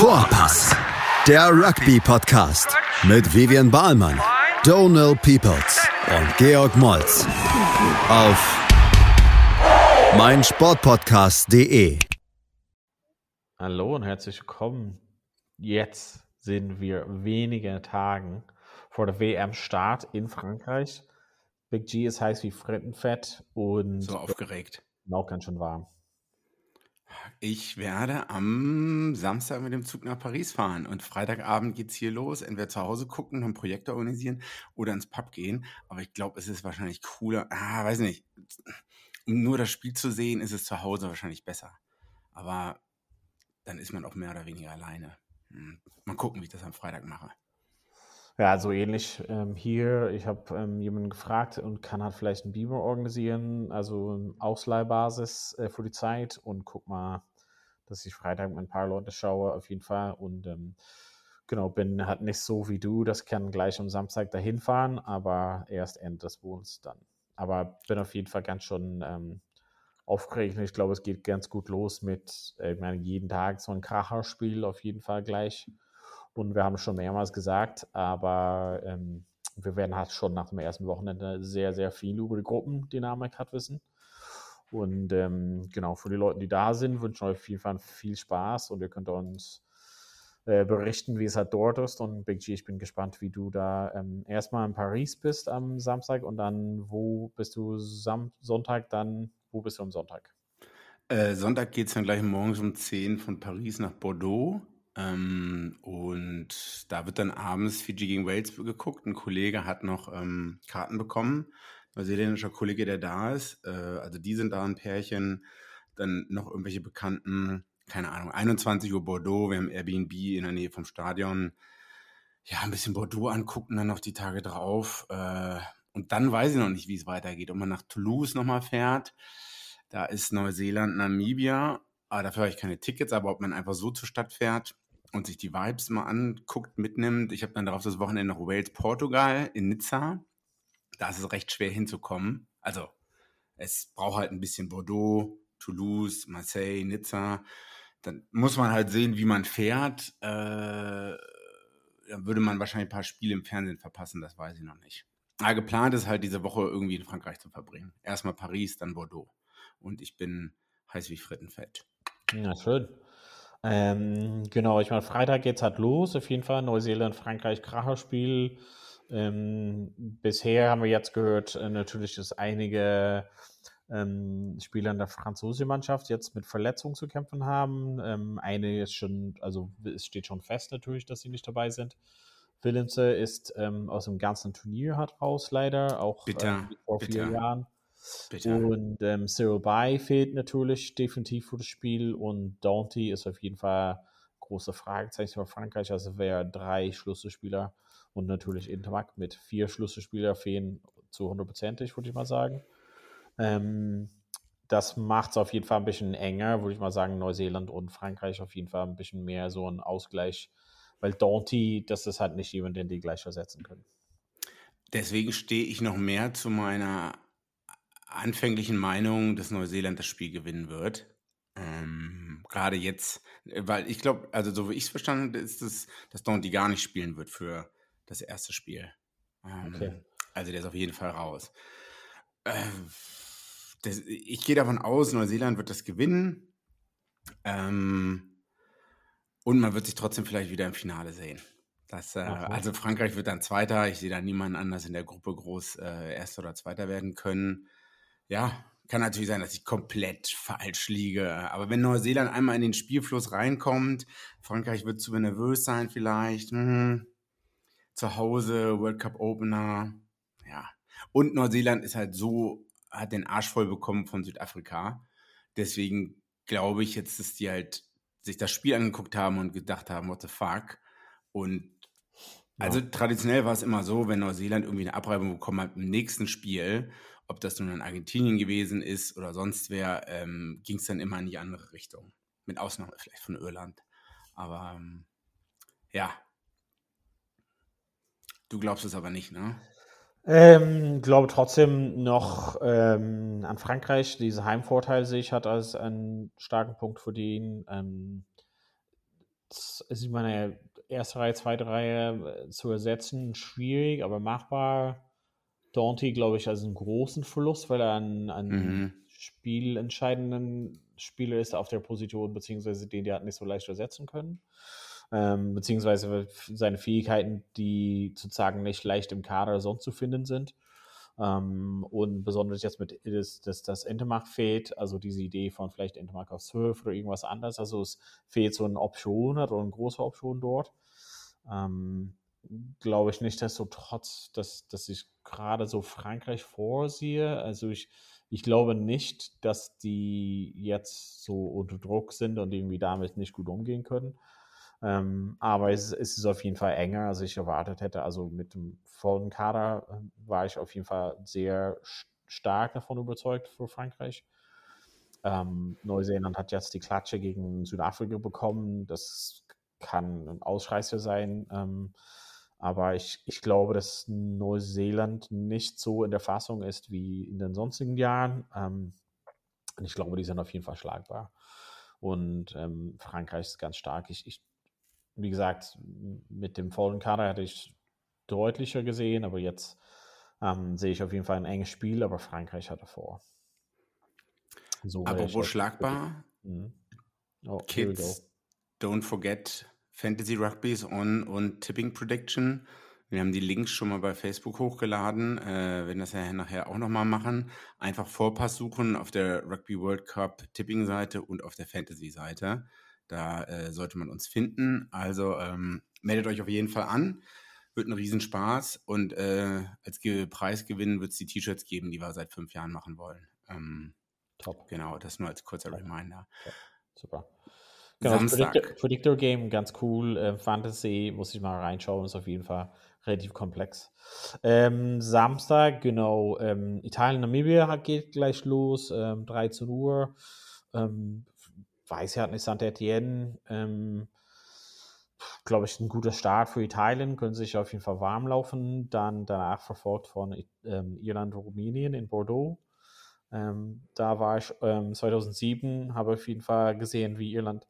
Vorpass, der Rugby-Podcast mit Vivian Bahlmann, Donal Peoples und Georg Moltz auf meinsportpodcast.de. Hallo und herzlich willkommen. Jetzt sind wir wenige Tagen vor der WM-Start in Frankreich. Big G ist heiß wie Frittenfett und So aufgeregt. auch ganz schön warm. Ich werde am Samstag mit dem Zug nach Paris fahren und Freitagabend geht's hier los. Entweder zu Hause gucken, ein Projekt organisieren oder ins Pub gehen. Aber ich glaube, es ist wahrscheinlich cooler. Ah, weiß nicht. Um nur das Spiel zu sehen, ist es zu Hause wahrscheinlich besser. Aber dann ist man auch mehr oder weniger alleine. Hm. Mal gucken, wie ich das am Freitag mache. Ja, so ähnlich ähm, hier. Ich habe ähm, jemanden gefragt und kann halt vielleicht einen Beamer organisieren, also eine Ausleihbasis äh, für die Zeit und guck mal, dass ich Freitag mit ein paar Leute schaue, auf jeden Fall. Und ähm, genau, bin halt nicht so wie du, das kann gleich am Samstag dahin fahren, aber erst Ende des Monats dann. Aber bin auf jeden Fall ganz schon ähm, aufgeregt. Ich glaube, es geht ganz gut los mit, äh, ich meine, jeden Tag so ein Kracherspiel auf jeden Fall gleich. Und wir haben es schon mehrmals gesagt, aber ähm, wir werden halt schon nach dem ersten Wochenende sehr, sehr viel über die Gruppendynamik hat wissen. Und ähm, genau, für die Leute, die da sind, wünschen euch auf jeden Fall viel Spaß und ihr könnt uns äh, berichten, wie es halt dort ist. Und Big G, ich bin gespannt, wie du da ähm, erstmal in Paris bist am Samstag und dann wo bist du Sam Sonntag, dann wo bist du am Sonntag? Äh, Sonntag geht's dann gleich morgens um 10 von Paris nach Bordeaux. Ähm, und da wird dann abends Fiji gegen Wales geguckt. Ein Kollege hat noch ähm, Karten bekommen, neuseeländischer Kollege, der da ist. Äh, also die sind da ein Pärchen. Dann noch irgendwelche Bekannten, keine Ahnung, 21 Uhr Bordeaux. Wir haben Airbnb in der Nähe vom Stadion. Ja, ein bisschen Bordeaux angucken, dann noch die Tage drauf. Äh, und dann weiß ich noch nicht, wie es weitergeht. Ob man nach Toulouse nochmal fährt. Da ist Neuseeland, Namibia. Aber dafür habe ich keine Tickets, aber ob man einfach so zur Stadt fährt und sich die Vibes mal anguckt, mitnimmt. Ich habe dann darauf das Wochenende noch Wales, Portugal in Nizza. Da ist es recht schwer hinzukommen. Also es braucht halt ein bisschen Bordeaux, Toulouse, Marseille, Nizza. Dann muss man halt sehen, wie man fährt. Äh, dann würde man wahrscheinlich ein paar Spiele im Fernsehen verpassen, das weiß ich noch nicht. Aber geplant ist halt diese Woche irgendwie in Frankreich zu verbringen. Erstmal Paris, dann Bordeaux. Und ich bin heiß wie Frittenfett. Ja, schön. Ähm, genau, ich meine, Freitag geht es halt los, auf jeden Fall. Neuseeland, Frankreich, Kracherspiel. Ähm, bisher haben wir jetzt gehört, äh, natürlich, dass einige ähm, Spieler in der französischen Mannschaft jetzt mit Verletzungen zu kämpfen haben. Ähm, eine ist schon, also es steht schon fest natürlich, dass sie nicht dabei sind. Willemse ist ähm, aus dem ganzen Turnier hat raus, leider, auch Bitter, ähm, vor bitter. vier Jahren. Bitte. Und ähm, Cyril Bay fehlt natürlich definitiv für das Spiel und Dante ist auf jeden Fall große Fragezeichen für Frankreich. Also wäre drei Schlüsselspieler und natürlich Intermac mit vier Schlüsselspieler fehlen zu hundertprozentig, würde ich mal sagen. Ähm, das macht es auf jeden Fall ein bisschen enger, würde ich mal sagen. Neuseeland und Frankreich auf jeden Fall ein bisschen mehr so ein Ausgleich, weil Dante, das ist halt nicht jemand, den die gleich versetzen können. Deswegen stehe ich noch mehr zu meiner anfänglichen Meinung, dass Neuseeland das Spiel gewinnen wird. Ähm, Gerade jetzt, äh, weil ich glaube, also so wie ich es verstanden habe, ist es, dass Donty gar nicht spielen wird für das erste Spiel. Ähm, Okay. Also der ist auf jeden Fall raus. Ähm, das, ich gehe davon aus, Neuseeland wird das gewinnen. Ähm, und man wird sich trotzdem vielleicht wieder im Finale sehen. Das, äh, also Frankreich wird dann Zweiter. Ich sehe da niemanden anders in der Gruppe groß äh, Erster oder Zweiter werden können. Ja, kann natürlich sein, dass ich komplett falsch liege. Aber wenn Neuseeland einmal in den Spielfluss reinkommt, Frankreich wird zu nervös sein vielleicht. Mhm. Zu Hause, World Cup Opener. Ja. Und Neuseeland ist halt so, hat den Arsch voll bekommen von Südafrika. Deswegen glaube ich jetzt, dass die halt sich das Spiel angeguckt haben und gedacht haben, what the fuck. Und also traditionell war es immer so, wenn Neuseeland irgendwie eine Abreibung bekommen hat im nächsten Spiel, ob das nun in Argentinien gewesen ist oder sonst wer, ähm, ging es dann immer in die andere Richtung. Mit Ausnahme vielleicht von Irland. Aber ähm, ja. Du glaubst es aber nicht, ne? Ähm, glaube trotzdem noch ähm, an Frankreich. Diese Heimvorteil sehe ich hat als einen starken Punkt für den. Ähm, ist meine erste Reihe, zweite Reihe äh, zu ersetzen, schwierig, aber machbar. Dante, glaube ich, als einen großen Verlust, weil er ein, ein mhm. spielentscheidenden Spieler ist auf der Position, beziehungsweise den die hat nicht so leicht ersetzen können. Ähm, beziehungsweise seine Fähigkeiten, die sozusagen nicht leicht im Kader sonst zu finden sind. Ähm, und besonders jetzt mit das, das, das Entemark fehlt, also diese Idee von vielleicht Entemark auf 12 oder irgendwas anderes. Also es fehlt so eine Option oder eine große Option dort. Ähm, Glaube ich nicht, dass dass, ich gerade so Frankreich vorsehe. Also ich, ich glaube nicht, dass die jetzt so unter Druck sind und irgendwie damit nicht gut umgehen können. Ähm, aber es, es, ist auf jeden Fall enger, als ich erwartet hätte. Also mit dem vollen Kader äh, war ich auf jeden Fall sehr stark davon überzeugt für Frankreich. Ähm, Neuseeland hat jetzt die Klatsche gegen Südafrika bekommen. Das kann ein Ausreißer sein. Ähm, aber ich, ich glaube, dass Neuseeland nicht so in der Fassung ist wie in den sonstigen Jahren. Ähm, und ich glaube, die sind auf jeden Fall schlagbar. Und ähm, Frankreich ist ganz stark. Ich, ich wie gesagt, mit dem vollen Kader hätte ich deutlicher gesehen, aber jetzt ähm, sehe ich auf jeden Fall ein enges Spiel, aber Frankreich hatte vor. So Apropos schlagbar. Mhm. Oh, Kids, don't forget Fantasy Rugby is on und Tipping Prediction. Wir haben die Links schon mal bei Facebook hochgeladen, äh, werden das ja nachher auch nochmal machen. Einfach Vorpass suchen auf der Rugby World Cup Tipping Seite und auf der Fantasy Seite. Da äh, sollte man uns finden. Also ähm, meldet euch auf jeden Fall an. Wird ein Riesenspaß. Und äh, als Ge Preisgewinn wird es die T-Shirts geben, die wir seit fünf Jahren machen wollen. Ähm, Top. Genau, das nur als kurzer Top. Reminder. Top. Super. Genau, Samstag. Predictor, Predictor, Game, ganz cool. Äh, Fantasy, muss ich mal reinschauen, ist auf jeden Fall relativ komplex. Ähm, Samstag, genau, ähm, Italien-Namibia geht gleich los, ähm, 13 Uhr. Ähm, weiß ja nicht, Saint-Etienne, ähm, glaube ich, ein guter Start für Italien, können sich auf jeden Fall warm laufen. Dann danach verfolgt von ähm, Irland Rumänien in Bordeaux. Ähm, da war ich ähm, 2007, habe auf jeden Fall gesehen, wie Irland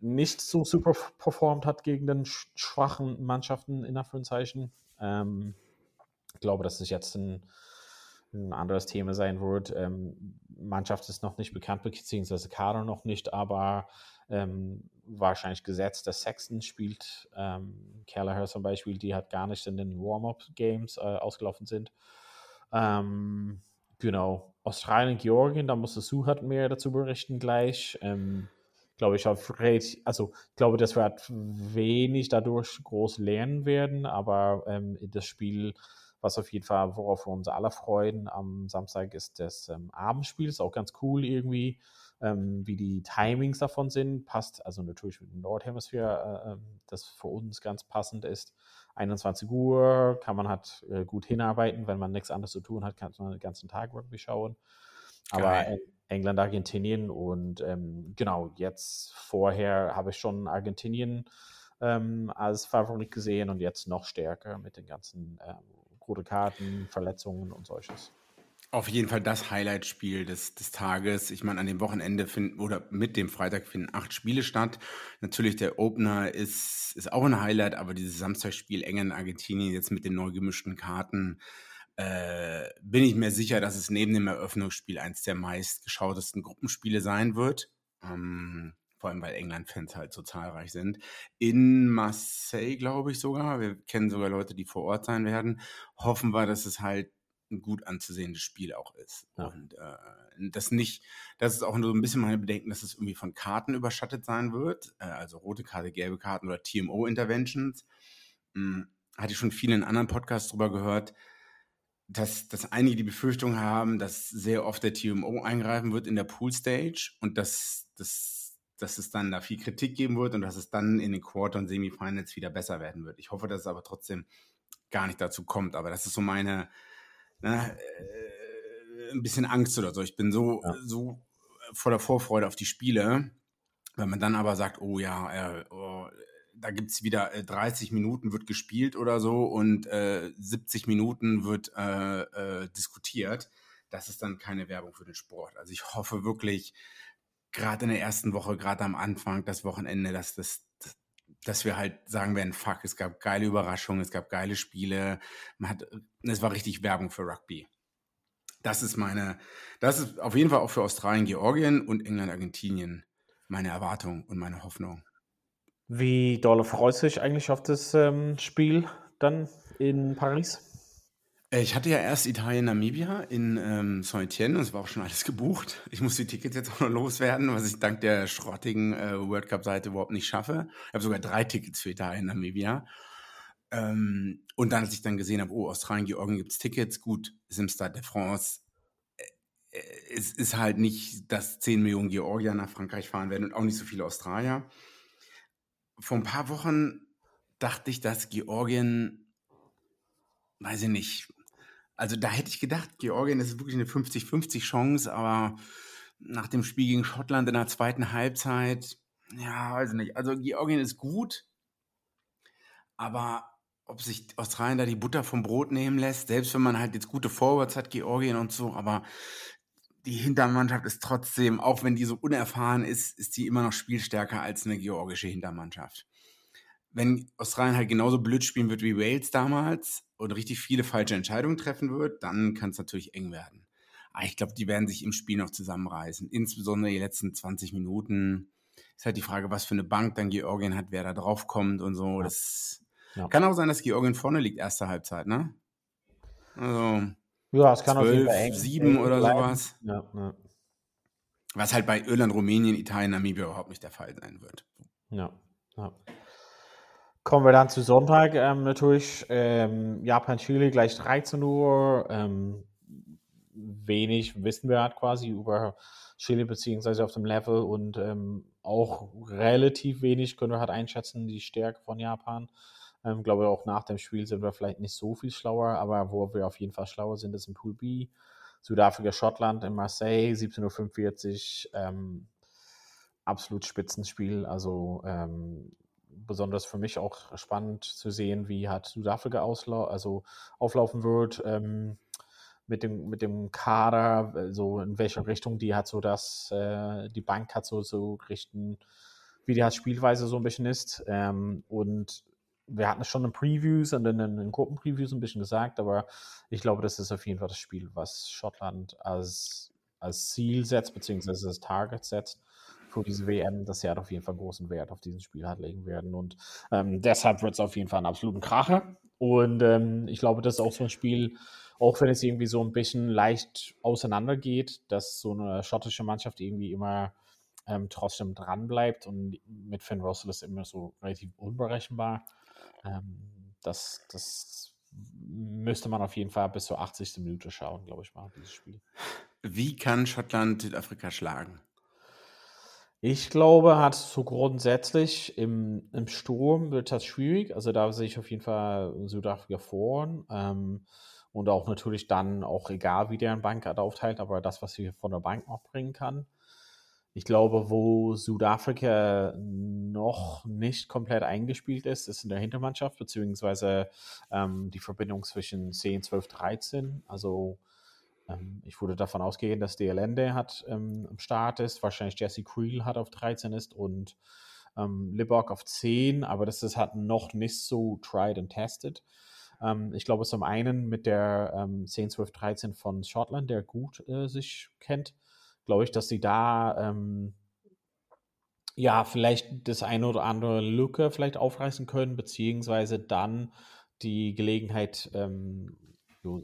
nicht so super performt hat gegen den schwachen Mannschaften in Anführungszeichen. Ähm, ich glaube, das ist jetzt ein ein anderes Thema sein wird. Ähm, Mannschaft ist noch nicht bekannt, beziehungsweise Kader noch nicht, aber ähm, wahrscheinlich gesetzt, dass Sexton spielt. Ähm, Kelleher zum Beispiel, die hat gar nicht in den Warm-Up-Games äh, ausgelaufen sind. Ähm, genau. Australien, Georgien, da muss Suhat mehr dazu berichten gleich. Ähm, glaube ich, also glaube, dass wir halt wenig dadurch groß lernen werden, aber ähm, das Spiel was auf jeden Fall, worauf wir uns alle freuen am Samstag, ist das ähm, Abendspiel. Ist auch ganz cool irgendwie, ähm, wie die Timings davon sind. Passt also natürlich mit dem Nordhemisphäre, äh, ähm, das für uns ganz passend ist. 21 Uhr kann man halt äh, gut hinarbeiten. Wenn man nichts anderes zu tun hat, kann man den ganzen Tag Rugby schauen. Aber England, Argentinien und ähm, genau, jetzt vorher habe ich schon Argentinien ähm, als Favorit gesehen und jetzt noch stärker mit den ganzen ähm, rote Karten, Verletzungen und solches. Auf jeden Fall das Highlight-Spiel des, des Tages. Ich meine, an dem Wochenende finden oder mit dem Freitag finden acht Spiele statt. Natürlich, der Opener ist, ist auch ein Highlight, aber dieses Samstagsspiel England, Argentinien jetzt mit den neu gemischten Karten, äh, bin ich mir sicher, dass es neben dem Eröffnungsspiel eins der meistgeschautesten Gruppenspiele sein wird. Ähm, vor allem weil England-Fans halt so zahlreich sind. In Marseille, glaube ich sogar. Wir kennen sogar Leute, die vor Ort sein werden. Hoffen wir, dass es halt ein gut anzusehendes Spiel auch ist. Ja. Und äh, das nicht, das ist auch nur so ein bisschen meine Bedenken, dass es irgendwie von Karten überschattet sein wird. Äh, also rote Karte, gelbe Karten oder TMO-Interventions. Hm, hatte ich schon vielen anderen Podcasts drüber gehört, dass, dass einige die Befürchtung haben, dass sehr oft der TMO eingreifen wird in der Pool-Stage und dass das dass es dann da viel Kritik geben wird und dass es dann in den Quarter- und Semifinals wieder besser werden wird. Ich hoffe, dass es aber trotzdem gar nicht dazu kommt. Aber das ist so meine, ne, äh, ein bisschen Angst oder so. Ich bin so, ja. so voller Vorfreude auf die Spiele. Wenn man dann aber sagt, oh ja, äh, oh, da gibt es wieder äh, 30 Minuten wird gespielt oder so und äh, 70 Minuten wird äh, äh, diskutiert, das ist dann keine Werbung für den Sport. Also ich hoffe wirklich, gerade in der ersten Woche, gerade am Anfang, das Wochenende, dass das, dass wir halt sagen werden, fuck, es gab geile Überraschungen, es gab geile Spiele, man hat, es war richtig Werbung für Rugby. Das ist meine, das ist auf jeden Fall auch für Australien, Georgien und England, Argentinien meine Erwartung und meine Hoffnung. Wie doll freust du dich eigentlich auf das ähm, Spiel dann in Paris? Äh, ich hatte ja erst Italien, Namibia in ähm, Saint-Etienne und es war auch schon alles gebucht. Ich muss die Tickets jetzt auch noch loswerden, was ich dank der schrottigen äh, World Cup-Seite überhaupt nicht schaffe. Ich habe sogar drei Tickets für Italien, Namibia. Ähm, und dann, als ich dann gesehen habe, oh, Australien, Georgien gibt es Tickets, gut, ist im Stade de France. Äh, äh, es ist halt nicht, dass 10 Millionen Georgier nach Frankreich fahren werden und auch nicht so viele Australier. Vor ein paar Wochen dachte ich, dass Georgien, weiß ich nicht, also da hätte ich gedacht, Georgien ist wirklich eine 50-50 Chance, aber nach dem Spiel gegen Schottland in der zweiten Halbzeit, ja, weiß ich nicht. Also Georgien ist gut, aber ob sich Australien da die Butter vom Brot nehmen lässt, selbst wenn man halt jetzt gute Forwards hat, Georgien und so, aber die Hintermannschaft ist trotzdem, auch wenn die so unerfahren ist, ist die immer noch spielstärker als eine georgische Hintermannschaft. Wenn Australien halt genauso blöd spielen wird wie Wales damals und richtig viele falsche Entscheidungen treffen wird, dann kann es natürlich eng werden. Aber ich glaube, die werden sich im Spiel noch zusammenreißen. Insbesondere die letzten 20 Minuten. Ist halt die Frage, was für eine Bank dann Georgien hat, wer da drauf kommt und so. Das ja. Kann auch sein, dass Georgien vorne liegt, erste Halbzeit, ne? Also. Ja, es kann 12, auf jeden Fall eng, 7 eng oder bleiben. sowas. Ja, ja. Was halt bei Irland, Rumänien, Italien, Namibia überhaupt nicht der Fall sein wird. Ja, ja. Kommen wir dann zu Sonntag ähm, natürlich. Ähm, Japan, Chile gleich 13 Uhr. Ähm, wenig wissen wir halt quasi über Chile beziehungsweise auf dem Level und ähm, auch relativ wenig können wir halt einschätzen, die Stärke von Japan. Ähm, glaube auch nach dem Spiel sind wir vielleicht nicht so viel schlauer, aber wo wir auf jeden Fall schlauer sind, ist im Pool B. Südafrika, Schottland in Marseille, 17.45 Uhr. Ähm, absolut Spitzenspiel. Also ähm, besonders für mich auch spannend zu sehen, wie hat Südafrika auslau also auflaufen wird. Ähm, mit dem, mit dem Kader, so in welche Richtung die hat, so dass äh, die Bank hat so, so richten, wie die halt Spielweise so ein bisschen ist. Ähm, und wir hatten es schon in Previews und in den Gruppenpreviews ein bisschen gesagt, aber ich glaube, das ist auf jeden Fall das Spiel, was Schottland als, als Ziel setzt, beziehungsweise als Target setzt für diese WM, sie halt auf jeden Fall großen Wert auf dieses Spiel halt legen werden. Und ähm, deshalb wird es auf jeden Fall einen absoluten Kracher. Und ähm, ich glaube, das ist auch so ein Spiel, auch wenn es irgendwie so ein bisschen leicht auseinandergeht, dass so eine schottische Mannschaft irgendwie immer ähm, trotzdem dran bleibt und mit Finn Russell ist immer so relativ unberechenbar. Ähm, das, das müsste man auf jeden Fall bis zur 80. Minute schauen, glaube ich mal, dieses Spiel. Wie kann Schottland Südafrika schlagen? Ich glaube, hat so grundsätzlich im, im Sturm wird das schwierig. Also da sehe ich auf jeden Fall Südafrika vor. Ähm, und auch natürlich dann auch egal, wie der ein Bank aufteilt, aber das, was sie von der Bank noch bringen kann. Ich glaube, wo Südafrika noch nicht komplett eingespielt ist, ist in der Hintermannschaft, beziehungsweise ähm, die Verbindung zwischen 10, 12, 13. Also ich würde davon ausgehen, dass der Lende hat ähm, am Start ist, wahrscheinlich Jesse Creel hat auf 13 ist und ähm, Libok auf 10, aber das ist halt noch nicht so tried and tested. Ähm, ich glaube, zum einen mit der ähm, 10, 12, 13 von Schottland, der gut äh, sich kennt glaube ich, dass sie da ähm, ja vielleicht das eine oder andere Lücke vielleicht aufreißen können, beziehungsweise dann die Gelegenheit ähm, äh,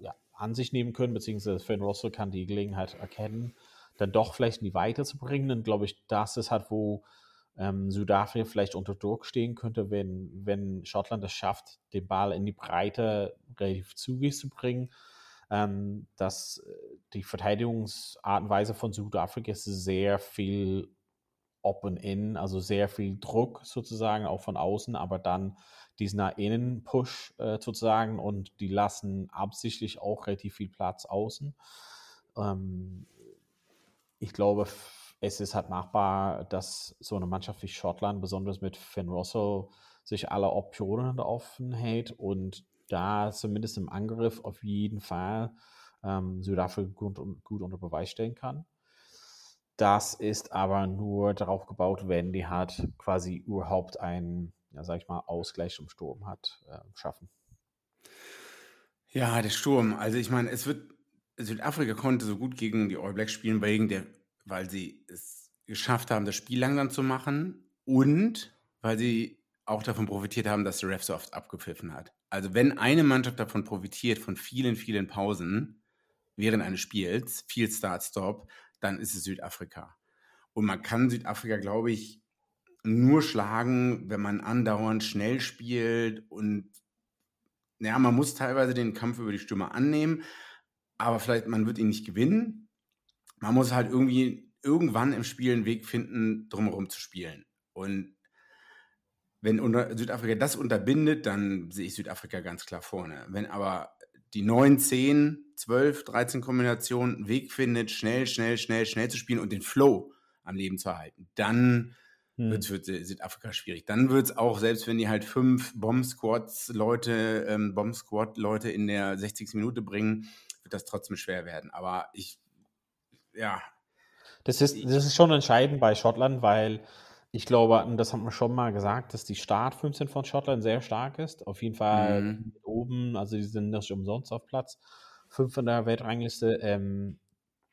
ja, an sich nehmen können, beziehungsweise Finn Russell kann die Gelegenheit erkennen, dann doch vielleicht in die Weite zu bringen. Dann glaube ich, das ist halt, wo ähm, Südafrika vielleicht unter Druck stehen könnte, wenn, wenn Schottland es schafft, den Ball in die Breite relativ zügig zu bringen ähm, dass äh, die Verteidigungsart und Weise von Südafrika ist sehr viel Open In, also sehr viel Druck sozusagen, auch von außen, aber dann diesen nach innen Push äh, sozusagen und die lassen absichtlich auch relativ viel Platz außen. Ähm, ich glaube, es ist halt machbar, dass so eine Mannschaft wie Schottland, besonders mit Finn Russell, sich alle Optionen offen hält und da zumindest im Angriff auf jeden Fall ähm, Südafrika gut, gut unter Beweis stellen kann. das ist aber nur darauf gebaut, wenn die halt quasi überhaupt einen, ja, sag ich mal, Ausgleich im Sturm hat, äh, schaffen. Ja, der Sturm. Also ich meine, es wird, Südafrika konnte so gut gegen die All Blacks spielen, wegen der, weil sie es geschafft haben, das Spiel langsam zu machen und weil sie auch davon profitiert haben, dass der Ref so oft abgepfiffen hat. Also wenn eine Mannschaft davon profitiert, von vielen, vielen Pausen während eines Spiels, viel Start-Stop, dann ist es Südafrika. Und man kann Südafrika, glaube ich, nur schlagen, wenn man andauernd schnell spielt und ja, man muss teilweise den Kampf über die Stürmer annehmen, aber vielleicht man wird ihn nicht gewinnen. Man muss halt irgendwie irgendwann im Spiel einen Weg finden, drumherum zu spielen. Und wenn Südafrika das unterbindet, dann sehe ich Südafrika ganz klar vorne. Wenn aber die 9, 10, 12, 13 Kombinationen einen Weg findet, schnell, schnell, schnell, schnell zu spielen und den Flow am Leben zu erhalten, dann hm. wird es für Südafrika schwierig. Dann wird es auch, selbst wenn die halt fünf Bomb-Squads-Leute, ähm, Bomb-Squad-Leute in der 60. Minute bringen, wird das trotzdem schwer werden. Aber ich, ja. Das ist, das ist schon entscheidend bei Schottland, weil ich glaube, das haben wir schon mal gesagt, dass die Start 15 von Schottland sehr stark ist. Auf jeden Fall mhm. oben, also die sind nicht umsonst auf Platz 5 in der Weltrangliste. Ähm,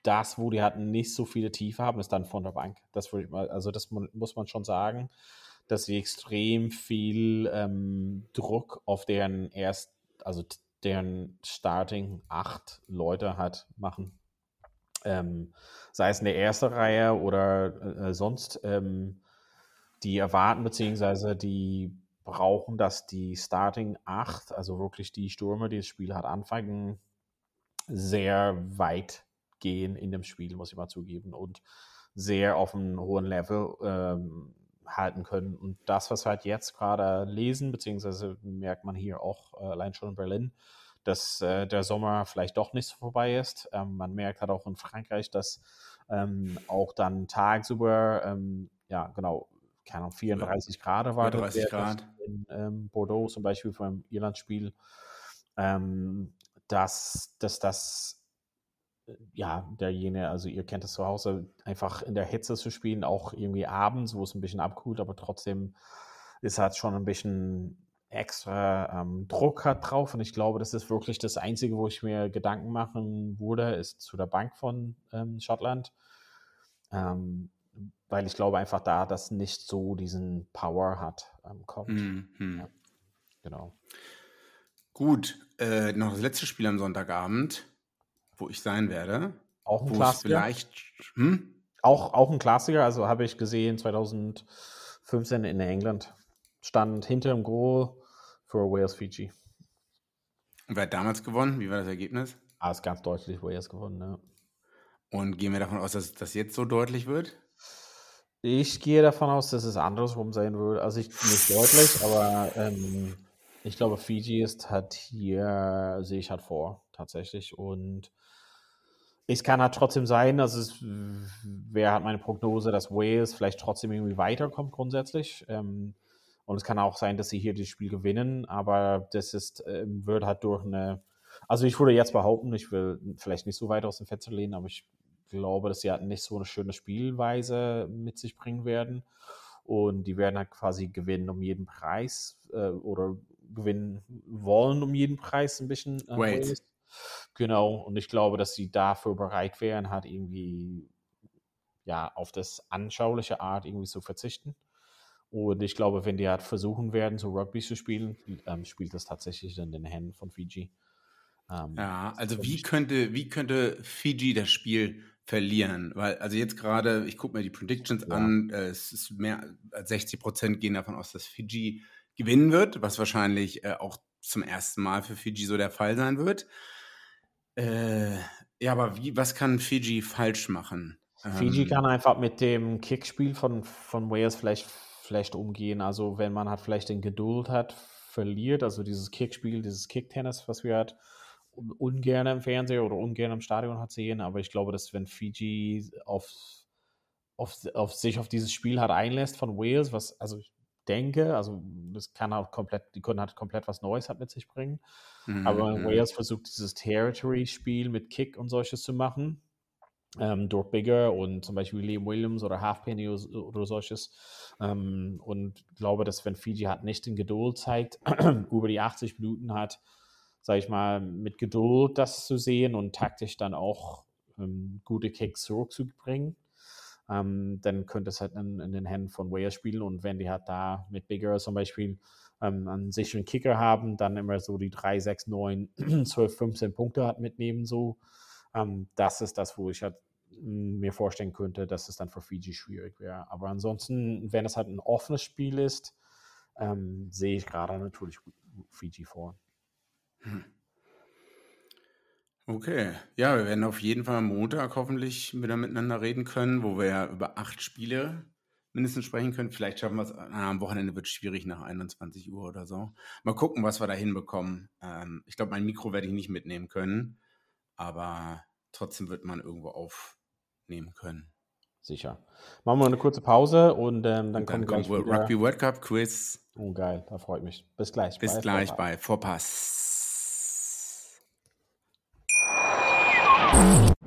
das, wo die hatten nicht so viele Tiefe haben, ist dann von der Bank. Das würde ich mal, also das muss man schon sagen, dass sie extrem viel ähm, Druck auf deren erst, also deren Starting 8 Leute hat machen. Ähm, sei es in der ersten Reihe oder äh, sonst. Ähm, die erwarten beziehungsweise die brauchen, dass die Starting 8, also wirklich die Stürmer, die das Spiel hat, anfangen, sehr weit gehen in dem Spiel, muss ich mal zugeben, und sehr auf einem hohen Level ähm, halten können. Und das, was wir halt jetzt gerade lesen, beziehungsweise merkt man hier auch äh, allein schon in Berlin, dass äh, der Sommer vielleicht doch nicht so vorbei ist. Ähm, man merkt halt auch in Frankreich, dass ähm, auch dann tagsüber, ähm, ja, genau, keine Ahnung, 34 Grad erwartet 34 Grad. in ähm, Bordeaux zum Beispiel vom Irlandspiel, ähm, dass, dass das ja, derjenige, also ihr kennt es zu Hause, einfach in der Hitze zu spielen, auch irgendwie abends, wo es ein bisschen abkühlt, aber trotzdem ist halt schon ein bisschen extra ähm, Druck hat drauf und ich glaube, das ist wirklich das Einzige, wo ich mir Gedanken machen würde, ist zu der Bank von ähm, Schottland. Ähm, weil ich glaube einfach da, dass nicht so diesen Power hat, ähm, kommt. Mhm. Ja, genau. Gut, äh, noch das letzte Spiel am Sonntagabend, wo ich sein werde. Auch ein Klassiker. Vielleicht, hm? auch, auch ein Klassiker, also habe ich gesehen 2015 in England. Stand hinter dem Goal für Wales Fiji. Und wer hat damals gewonnen? Wie war das Ergebnis? Ah, ist ganz deutlich Wales gewonnen, ja. Und gehen wir davon aus, dass das jetzt so deutlich wird? Ich gehe davon aus, dass es andersrum sein würde. Also ich nicht deutlich, aber ähm, ich glaube, Fiji ist halt hier, sehe ich halt vor, tatsächlich. Und es kann halt trotzdem sein, also es wäre halt meine Prognose, dass Wales vielleicht trotzdem irgendwie weiterkommt grundsätzlich. Ähm, und es kann auch sein, dass sie hier das Spiel gewinnen, aber das ist, ähm, wird halt durch eine, also ich würde jetzt behaupten, ich will vielleicht nicht so weit aus dem Fenster lehnen, aber ich glaube, dass sie halt nicht so eine schöne Spielweise mit sich bringen werden. Und die werden halt quasi gewinnen um jeden Preis äh, oder gewinnen wollen um jeden Preis ein bisschen. Äh, Wait. Genau, und ich glaube, dass sie dafür bereit wären, halt irgendwie ja auf das anschauliche Art irgendwie zu verzichten. Und ich glaube, wenn die halt versuchen werden, so Rugby zu spielen, ähm, spielt das tatsächlich in den Händen von Fiji. Ähm, ja, also wie könnte, wie könnte Fiji das Spiel verlieren. Weil, also jetzt gerade, ich gucke mir die Predictions ja. an, äh, es ist mehr als 60 Prozent gehen davon aus, dass Fiji gewinnen wird, was wahrscheinlich äh, auch zum ersten Mal für Fiji so der Fall sein wird. Äh, ja, aber wie, was kann Fiji falsch machen? Fiji ähm, kann einfach mit dem Kickspiel von, von Wales vielleicht, vielleicht umgehen. Also wenn man halt vielleicht den Geduld hat, verliert, also dieses Kickspiel, dieses Kicktennis, was wir halt ungern im Fernseher oder ungern im Stadion hat sehen, aber ich glaube, dass wenn Fiji auf, auf, auf sich auf dieses Spiel hat einlässt von Wales, was, also ich denke, also das kann auch komplett, die können halt komplett was Neues halt mit sich bringen. Mhm. Aber Wales versucht dieses Territory-Spiel mit Kick und solches zu machen, ähm, durch Bigger und zum Beispiel Liam Williams oder Halfpenny oder, oder solches. Ähm, und glaube, dass wenn Fiji hat nicht den Geduld zeigt, über die 80 Minuten hat, sage ich mal, mit Geduld das zu sehen und taktisch dann auch ähm, gute Kicks zurückzubringen, ähm, dann könnte es halt in, in, den Händen von Wales spielen. Und wenn die halt da mit Bigger zum Beispiel ähm, einen sicheren Kicker haben, dann immer so die 3, 6, 9, 12, 15 Punkte hat mitnehmen, so. Ähm, das ist das, wo ich halt hm, mir vorstellen könnte, dass es dann für Fiji schwierig wäre. Aber ansonsten, wenn es halt ein offenes Spiel ist, ähm, sehe ich gerade natürlich Fiji vor. Hm. Okay, ja, wir werden auf jeden Fall am Montag hoffentlich wieder miteinander reden können, wo wir ja über acht Spiele mindestens sprechen können. Vielleicht schaffen wir es, am Wochenende wird es schwierig nach 21 Uhr oder so. Mal gucken, was wir da hinbekommen. Ähm, ich glaube, mein Mikro werde ich nicht mitnehmen können, aber trotzdem wird man irgendwo aufnehmen können. Sicher. Machen wir eine kurze Pause und ähm, dann, und dann kommt Rugby World Cup Quiz. Oh geil, da freut mich. Bis gleich. Bis bei gleich Vorpass. bei Vorpass.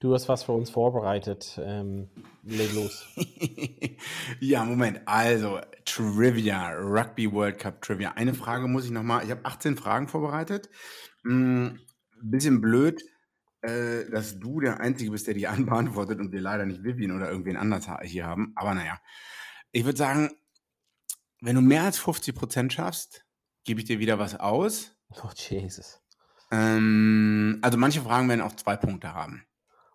Du hast was für uns vorbereitet. Ähm, leg los. ja, Moment. Also, Trivia, Rugby World Cup Trivia. Eine Frage muss ich nochmal. Ich habe 18 Fragen vorbereitet. Hm, bisschen blöd, äh, dass du der Einzige bist, der die anbeantwortet und wir leider nicht Vivian oder irgendwen anders hier haben. Aber naja. Ich würde sagen, wenn du mehr als 50 Prozent schaffst, gebe ich dir wieder was aus. Oh, Jesus. Ähm, also manche Fragen werden auch zwei Punkte haben.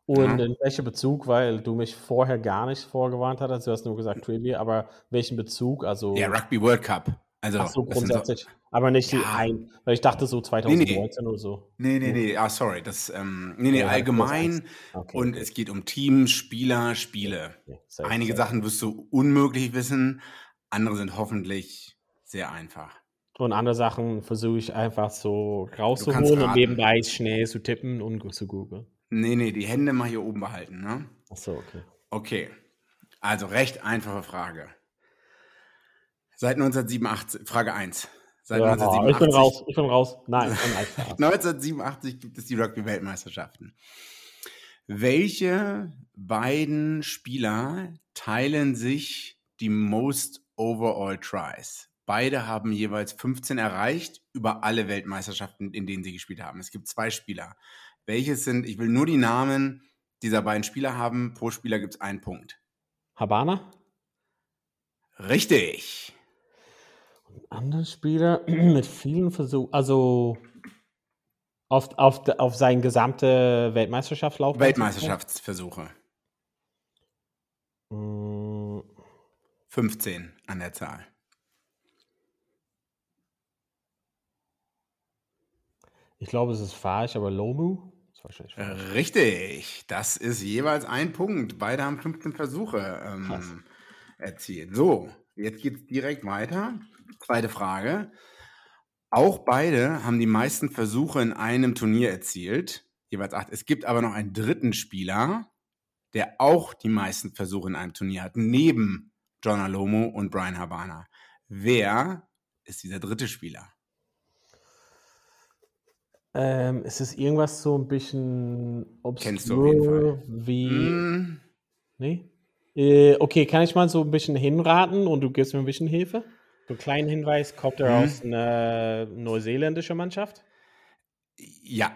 Und ja. in welchem Bezug, weil du mich vorher gar nicht vorgewarnt hattest, du hast nur gesagt Trivia, aber welchen Bezug? Also ja, Rugby World Cup. Also, Ach so, grundsätzlich. So, aber nicht ja. die ein, weil ich dachte so 2019 nee, nee. oder so. Nee, nee, nee, ah, sorry. Das, ähm, nee, nee, ja, allgemein. Okay. Und es geht um Teams, Spieler, Spiele. Okay, sehr, Einige sehr. Sachen wirst du unmöglich wissen, andere sind hoffentlich sehr einfach. Und andere Sachen versuche ich einfach so rauszuholen und nebenbei schnell zu tippen und zu googeln. Nee, nee, die Hände mal hier oben behalten, ne? Ach so, okay. Okay. Also recht einfache Frage. Seit 1987, Frage 1. Seit ja, 1987, ich bin raus, ich bin raus. Nein, 1987 gibt es die Rugby-Weltmeisterschaften. Welche beiden Spieler teilen sich die Most Overall Tries? Beide haben jeweils 15 erreicht über alle Weltmeisterschaften, in denen sie gespielt haben. Es gibt zwei Spieler. Welches sind, ich will nur die Namen dieser beiden Spieler haben. Pro Spieler gibt es einen Punkt. Habana? Richtig. Und andere Spieler mit vielen Versuchen, also auf, auf, auf seine gesamte Weltmeisterschaftslauf? Weltmeisterschaftsversuche. Mm. 15 an der Zahl. Ich glaube, es ist falsch, aber Lomu? Wahrscheinlich falsch. Richtig, das ist jeweils ein Punkt. Beide haben 15 Versuche ähm, erzielt. So, jetzt geht es direkt weiter. Zweite Frage. Auch beide haben die meisten Versuche in einem Turnier erzielt, jeweils acht. Es gibt aber noch einen dritten Spieler, der auch die meisten Versuche in einem Turnier hat, neben John Alomo und Brian Habana. Wer ist dieser dritte Spieler? Ähm, es ist irgendwas so ein bisschen obskur, Kennst du auf jeden Fall. wie. Mm. Nee? Äh, okay, kann ich mal so ein bisschen hinraten und du gibst mir ein bisschen Hilfe? So einen kleinen Hinweis, kommt er hm. aus einer neuseeländischen Mannschaft? Ja.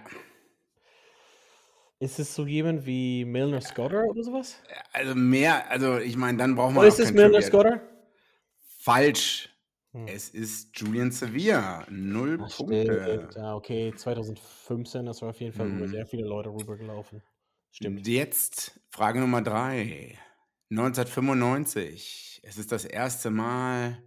Ist es so jemand wie Milner Scotter oder sowas? Also mehr, also ich meine, dann brauchen wir. Oder ist es Milner Scotter? Falsch. Hm. Es ist Julian Sevilla. Null Ach, Punkte. stimmt. Ja, okay, 2015, das war auf jeden Fall über Mhm. sehr viele Leute rübergelaufen. Stimmt. Jetzt Frage Nummer drei. 1995. Es ist das erste Mal,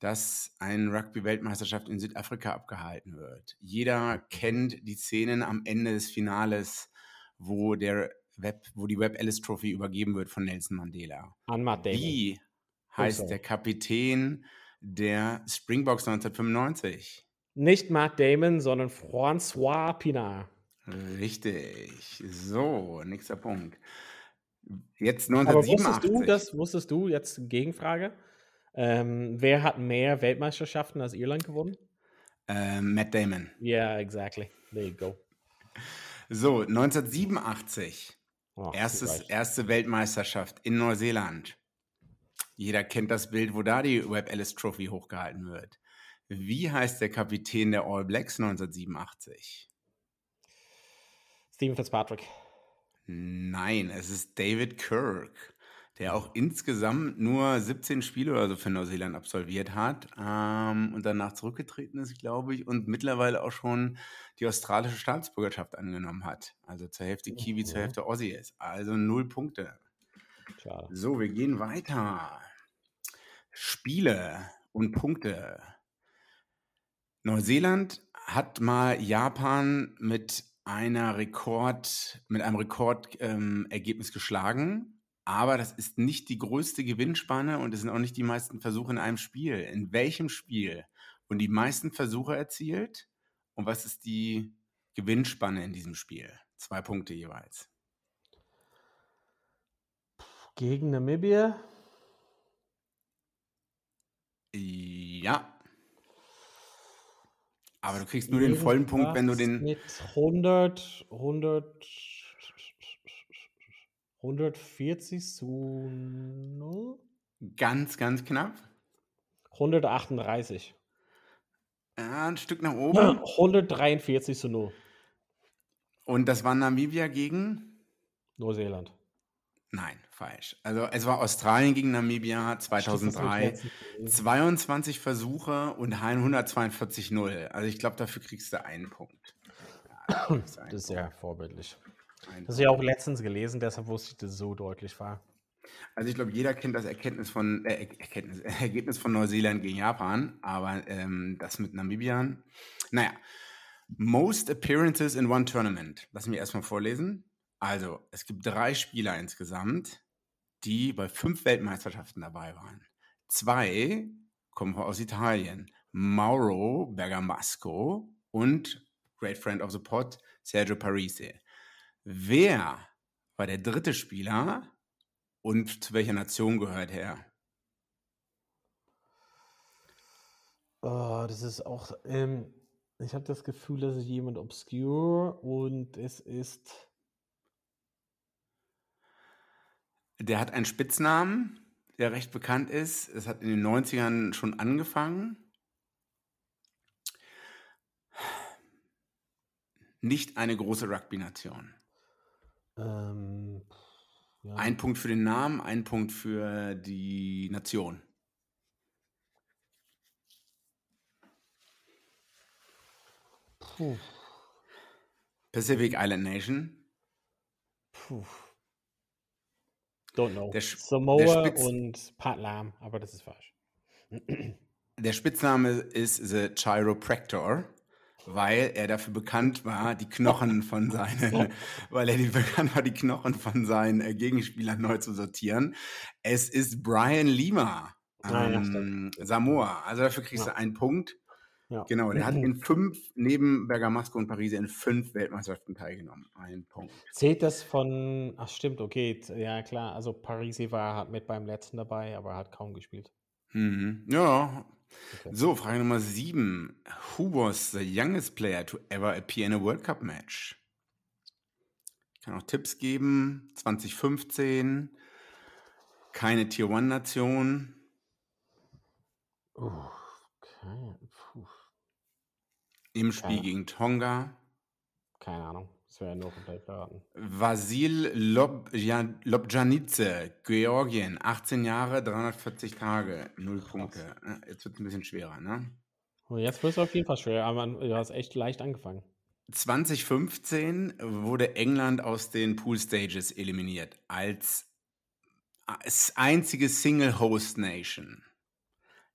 dass eine Rugby-Weltmeisterschaft in Südafrika abgehalten wird. Jeder kennt die Szenen am Ende des Finales, wo, der Web, wo die Web Ellis Trophy übergeben wird von Nelson Mandela. An Matt. Wie heißt der Kapitän der Springboks 1995? Nicht Matt Damon, sondern François Pinard. Richtig. So, nächster Punkt. Jetzt Aber wusstest 1987. du, das wusstest du, jetzt Gegenfrage, ähm, wer hat mehr Weltmeisterschaften als Irland gewonnen? Ähm, Matt Damon. Yeah, exactly. There you go. So, 1987. Oh, Erstes, erste Weltmeisterschaft in Neuseeland. Jeder kennt das Bild, wo da die Webb Ellis Trophy hochgehalten wird. Wie heißt der Kapitän der All Blacks 1987? Steven Fitzpatrick. Nein, es ist David Kirk, der auch insgesamt nur 17 Spiele oder so für Neuseeland absolviert hat ähm, und danach zurückgetreten ist, glaube ich, und mittlerweile auch schon die australische Staatsbürgerschaft angenommen hat. Also zur Hälfte Kiwi, zur Mhm. Hälfte Aussie ist. Also null Punkte. Schade. So, wir gehen weiter. Spiele und Punkte. Neuseeland hat mal Japan mit einer Rekord, mit einem Rekordergebnis ähm, geschlagen. Aber das ist nicht die größte Gewinnspanne und es sind auch nicht die meisten Versuche in einem Spiel. In welchem Spiel wurden die meisten Versuche erzielt? Und was ist die Gewinnspanne in diesem Spiel? Zwei Punkte jeweils. Gegen Namibia? Ja. Aber du kriegst nur den vollen Punkt, wenn du den. Mit 100, 100, 140 zu 0? Ganz, ganz knapp. 138. Ja, ein Stück nach oben. 143 zu 0. Und das war Namibia gegen? Neuseeland. Nein, falsch. Also es war Australien gegen Namibia 2003. 22 Versuche und 142-0. Also ich glaube, dafür kriegst du einen Punkt. Ja, du einen Das ist sehr vorbildlich. Einen Das ist ja auch letztens gelesen, deshalb wusste ich, dass es so deutlich war. Also ich glaube, jeder kennt das Erkenntnis von, äh, Erkenntnis, Ergebnis von Neuseeland gegen Japan, aber ähm, das mit Namibia. Naja, most appearances in one tournament. Lass mich erstmal vorlesen. Also, es gibt drei Spieler insgesamt, die bei fünf Weltmeisterschaften dabei waren. Zwei kommen aus Italien. Mauro Bergamasco und Great Friend of the Pod, Sergio Parisi. Wer war der dritte Spieler und zu welcher Nation gehört er? Oh, das ist auch. Ähm, ich habe das Gefühl, das ist jemand obscure und es ist. Der hat einen Spitznamen, der recht bekannt ist. Es hat in den 90ern schon angefangen. Nicht eine große Rugby-Nation. Ähm, ja. Ein Punkt für den Namen, ein Punkt für die Nation. Puh, Pacific Island Nation. puh. Don't know. Der Samoa der und Pat Lam, aber das ist falsch. Der Spitzname ist The Chiropractor, weil er dafür bekannt war, die Knochen von seinen, weil er die bekannt war, die Knochen von seinen äh, Gegenspielern neu zu sortieren. Es ist Brian Lima, Ah, ähm, Samoa. Also dafür kriegst Ja. du einen Punkt. Ja. Genau, der hat in fünf, neben Bergamasco und Paris, in fünf Weltmeisterschaften teilgenommen. Ein Punkt. Zählt das von. Ach, stimmt, okay. Ja, klar. Also, Parisi war halt mit beim letzten dabei, aber er hat kaum gespielt. Mhm. Ja. Okay. So, Frage Nummer sieben. Who was the youngest player to ever appear in a World Cup match? Ich kann auch Tipps geben. 2015. Keine Tier One Nation. Uh, okay. Im Spiel Ja. gegen Tonga. keine Ahnung. Das wäre ja nur komplett verraten. Vasil Lobjan- Lobjanidze, Georgien, 18 Jahre, 340 Tage, 0 Punkte. Jetzt wird es ein bisschen schwerer, ne? Und jetzt wird es auf jeden Fall schwer, aber du hast echt leicht angefangen. 2015 wurde England aus den Pool Stages eliminiert als, als einzige Single Host Nation.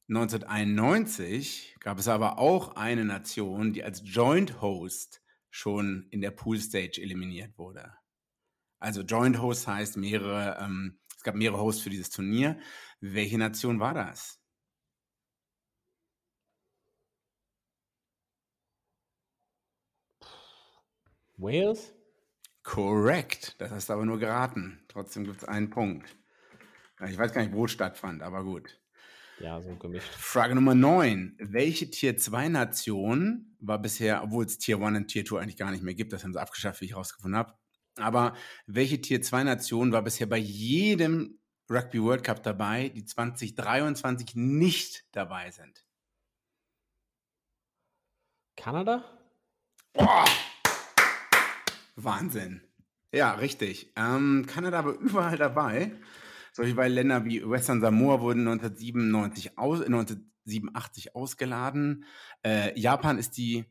1991 gab es aber auch eine Nation, die als Joint Host schon in der Pool Stage eliminiert wurde. Also Joint Host heißt mehrere, ähm, es gab mehrere Hosts für dieses Turnier. Welche Nation war das? Wales? Correct. Das hast du aber nur geraten. Trotzdem gibt es einen Punkt. Ich weiß gar nicht, wo es stattfand, aber gut. Ja, so gemischt. Frage Nummer 9. Welche Tier 2 Nation war bisher, obwohl es Tier 1 und Tier 2 eigentlich gar nicht mehr gibt, das haben sie abgeschafft, wie ich herausgefunden habe. Aber welche Tier 2 Nation war bisher bei jedem Rugby World Cup dabei, die 2023 nicht dabei sind? Kanada? Boah! Wahnsinn. Ja, richtig. Ähm, Kanada war überall dabei. Solche bei Länder wie Western Samoa wurden 1997 aus, 1987 ausgeladen. Äh, Japan ist die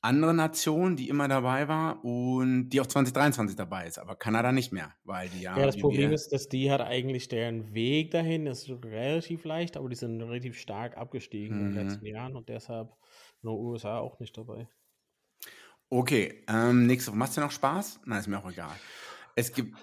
andere Nation, die immer dabei war und die auch 2023 dabei ist, aber Kanada nicht mehr, weil die ja. Ja, das Problem ist, dass die hat eigentlich deren Weg dahin ist relativ leicht, aber die sind relativ stark abgestiegen in den Mhm. letzten Jahren und deshalb nur USA auch nicht dabei. Okay, ähm, nächste Woche. Machst du noch Spaß? Nein, ist mir auch egal. Es gibt,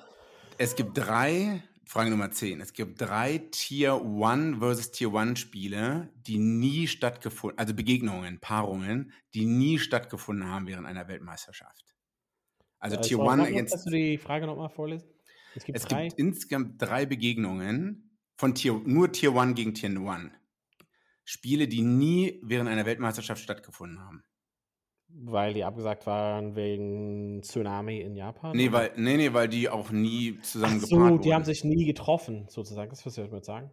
es gibt drei, Frage Nummer 10. Es gibt drei Tier 1 versus Tier 1 Spiele, die nie stattgefunden, also Begegnungen, Paarungen, die nie stattgefunden haben während einer Weltmeisterschaft. Also Äh, Tier sorry, 1 noch mal, against. Kannst du die Frage nochmal vorlesen? Es gibt Es drei. gibt insgesamt drei Begegnungen von Tier, nur Tier 1 gegen Tier 1. Spiele, die nie während einer Weltmeisterschaft stattgefunden haben. Weil die abgesagt waren wegen Tsunami in Japan? Nee, weil, nee, nee, weil die auch nie zusammen Ach gepaart so, wurden. die haben sich nie getroffen, sozusagen. Das was ich damit sagen.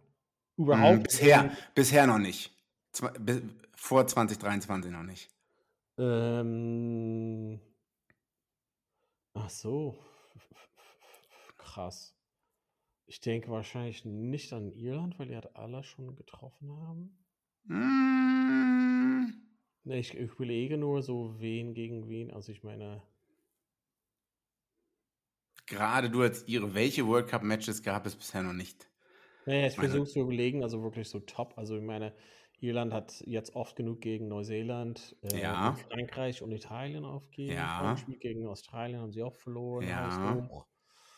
Mm, Überhaupt? bisher, bisher noch nicht. Zwa- bis, vor 2023 noch nicht. Ähm, ach so. Krass. Ich denke wahrscheinlich nicht an Irland, weil die hat alle schon getroffen haben. Mm, Ne, ich ich überlege nur so, wen gegen wen. Also ich meine, gerade du als ihre, welche World Cup Matches gab es bisher noch nicht? naja, ich Meine- versuche zu überlegen, also wirklich so top. Also ich meine, Irland hat jetzt oft genug gegen Neuseeland, äh, Ja. Frankreich und Italien aufgegeben. Ja. Vorgespielt gegen Australien haben sie auch verloren. Ja. haushoch.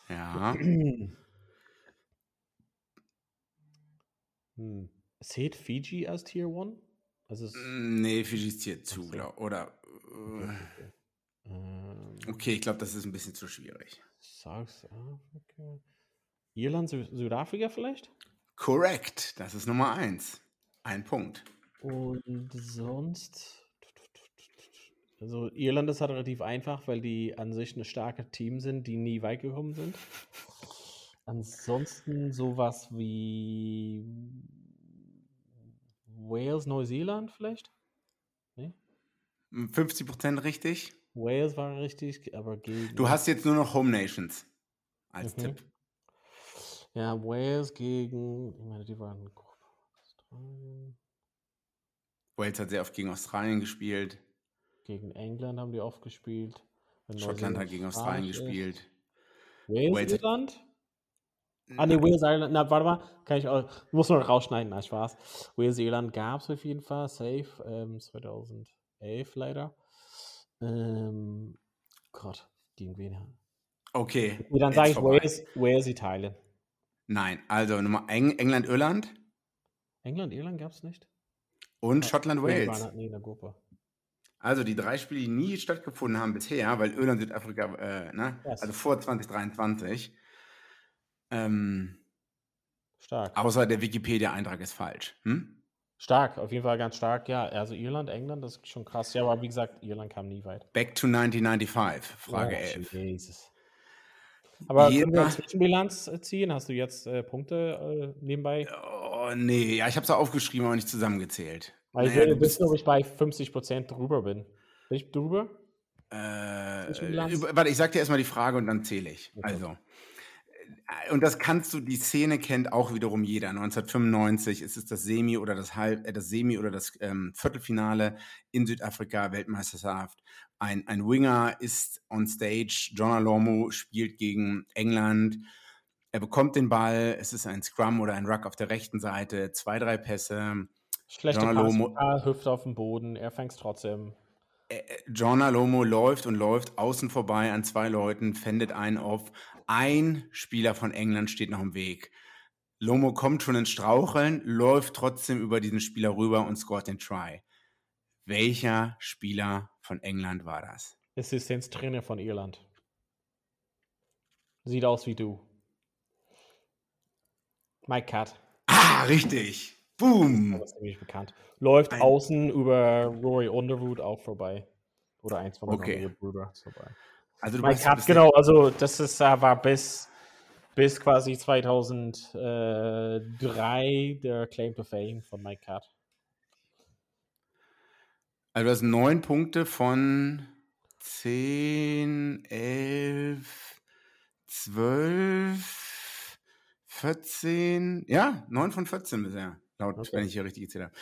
Ja. Hm. Zählt Fiji als Tier 1? Also es, nee, Fiji ist hier zu, glaub, oder? okay, äh, okay. Ähm, ich glaube, das ist ein bisschen zu schwierig. South Africa. Irland, Sü Südafrika vielleicht? Korrekt, das ist Nummer eins. Ein Punkt. Und sonst. Also Irland ist halt relativ einfach, weil die an sich ein starkes Team sind, die nie weit gekommen sind. Ansonsten sowas wie Wales, Neuseeland vielleicht? Nee? 50% richtig. Wales war richtig, aber gegen. Du hast jetzt nur noch Home Nations als Mhm. Tipp. Ja, Wales gegen. Ich meine, die waren. Australien. Wales hat sehr oft gegen Australien gespielt. Gegen England haben die oft gespielt. Schottland hat gegen Australien gespielt. Wales, Wales- Irland? Ah, ne, Wales, Ireland. Na, warte mal. Kann ich auch. Muss man rausschneiden. Na, Spaß. Wales, Irland gab es auf jeden Fall. Safe. Ähm, 2011 leider. Ähm, Gott, gegen wen? Okay. Okay, dann sage ich vorbei. Wales, Wales, Italien. Nein, also Nummer Eng England, Irland England, Irland gab es nicht? und Schottland, Nee, die waren Wales. halt nie in der Gruppe. Also die drei Spiele, die nie stattgefunden haben bisher, weil Irland, Südafrika, äh, ne? Yes. also vor 2023. Ähm, Stark. außer der Wikipedia-Eintrag ist falsch. Hm? Stark, auf jeden Fall ganz stark, ja. Also Irland, England, das ist schon krass. Ja, aber wie gesagt, Irland kam nie weit. Back to 1995, Frage Oh, 11. Jesus. Aber können wir Jeder- eine Zwischenbilanz äh, ziehen? Hast du jetzt äh, Punkte äh, nebenbei? Oh, nee, ja, ich habe es aufgeschrieben, aber nicht zusammengezählt. Weil ich Naja, bist- wissen, ob ich bei 50% drüber bin. Bin ich drüber? Äh, warte, ich sag dir erstmal die Frage und dann zähle ich. Okay. Also. Äh, und das kannst du, die Szene kennt auch wiederum jeder. 1995 ist es das Semi oder das Halb, äh, das Semi oder das ähm, Viertelfinale in Südafrika, Weltmeisterschaft. Ein, ein Winger ist on stage. John Alomo spielt gegen England. Er bekommt den Ball. Es ist ein Scrum oder ein Ruck auf der rechten Seite. Zwei, drei Pässe. Schlechte Pass, Hüfte auf dem Boden. Er fängt trotzdem. John Alomo läuft und läuft außen vorbei an zwei Leuten, fändet einen auf. Ein Spieler von England steht noch im Weg. Lomo kommt schon ins Straucheln, läuft trotzdem über diesen Spieler rüber und scoret den Try. Welcher Spieler von England war das? Assistenztrainer von Irland. Sieht aus wie du. Mike Cat. Ah, richtig. Boom. Das ist nämlich bekannt. Läuft Ein außen über Rory Underwood auch vorbei. Oder eins von okay. Brüder vorbei. Also du Mike Cat, genau, also das ist, uh, war bis, bis quasi 2003 der Claim to Fame von Mike Cat. Also du hast neun Punkte von 10, 11, 12, 14, ja, 9 von 14 bisher laut, okay. wenn ich hier richtig gezählt habe.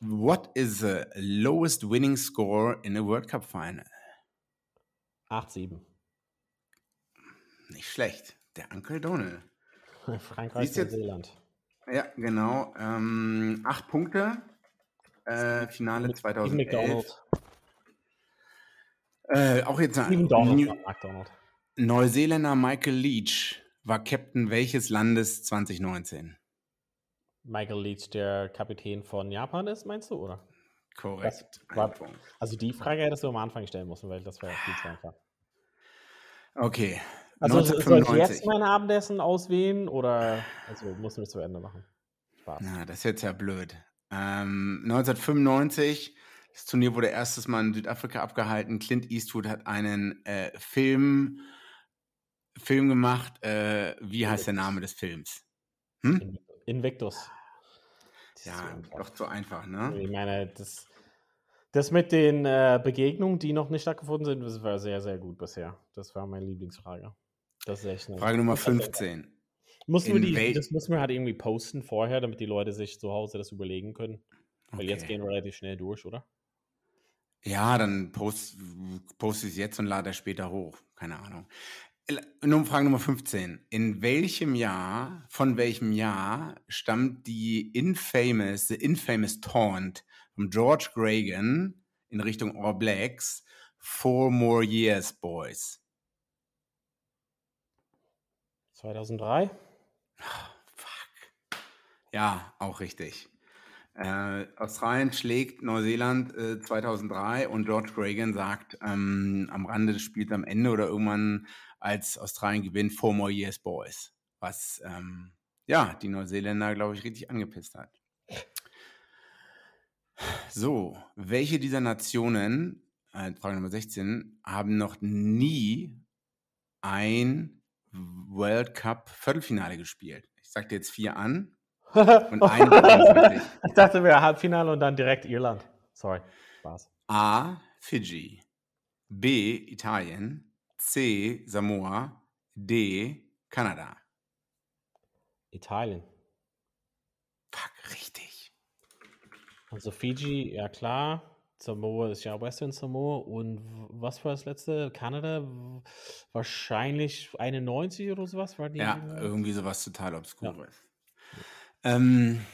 What is the lowest winning score in a World Cup Final? 8-7. Nicht schlecht. Der Uncle Donald. Frankreich, Neuseeland. Ja, genau. Ähm, acht Punkte. Äh, Finale Mit 2011. Äh, auch jetzt New Neuseeländer Michael Leach war Captain welches Landes 2019? Michael Leach der Kapitän von Japan ist, meinst du, oder? Korrekt. War, also die Frage hättest du am Anfang stellen müssen, weil das wäre viel zu einfach. Okay. Also 1995. soll ich jetzt mein Abendessen auswählen oder also müssen wir es zu Ende machen? Spaß. Na, das ist jetzt ja blöd. Ähm, 1995, das Turnier wurde erstes Mal in Südafrika abgehalten. Clint Eastwood hat einen äh, Film, Film gemacht. Äh, wie heißt der Name des Films? Hm? Invictus. Ja, doch zu einfach, ne? Ich meine, das, das mit den äh, Begegnungen, die noch nicht stattgefunden sind, das war sehr, sehr gut bisher. Das war meine Lieblingsfrage. Das ist echt Frage Nummer 15. Mussten wir die, das müssen wir halt irgendwie posten vorher, damit die Leute sich zu Hause das überlegen können. Weil okay. jetzt gehen wir relativ schnell durch, oder? Ja, dann post, poste ich es jetzt und lade es später hoch. Keine Ahnung. Frage Nummer 15. In welchem Jahr, von welchem Jahr stammt die infamous, the infamous taunt von George Reagan in Richtung All Blacks? Four more years, boys. 2003? Oh, fuck. Ja, auch richtig. Äh, Australien schlägt Neuseeland äh, 2003 und George Reagan sagt ähm, am Rande des Spiels am Ende oder irgendwann als Australien gewinnt, Four More Years Boys. Was ähm, ja die Neuseeländer, glaube ich, richtig angepisst hat. So, welche dieser Nationen, äh, Frage Nummer 16, haben noch nie ein World Cup Viertelfinale gespielt? Ich sage dir jetzt vier an. Und eine ich dachte, wir Halbfinale und dann direkt Irland. Sorry, Spaß. A. Fiji. B. Italien. C. Samoa. D. Kanada. Italien. Fuck, richtig. Also Fiji, ja klar. Samoa ist ja Western Samoa. Und was war das letzte? Kanada? Wahrscheinlich 91 oder sowas war die. Ja, irgendwie sowas total obskures. Ja. Ähm,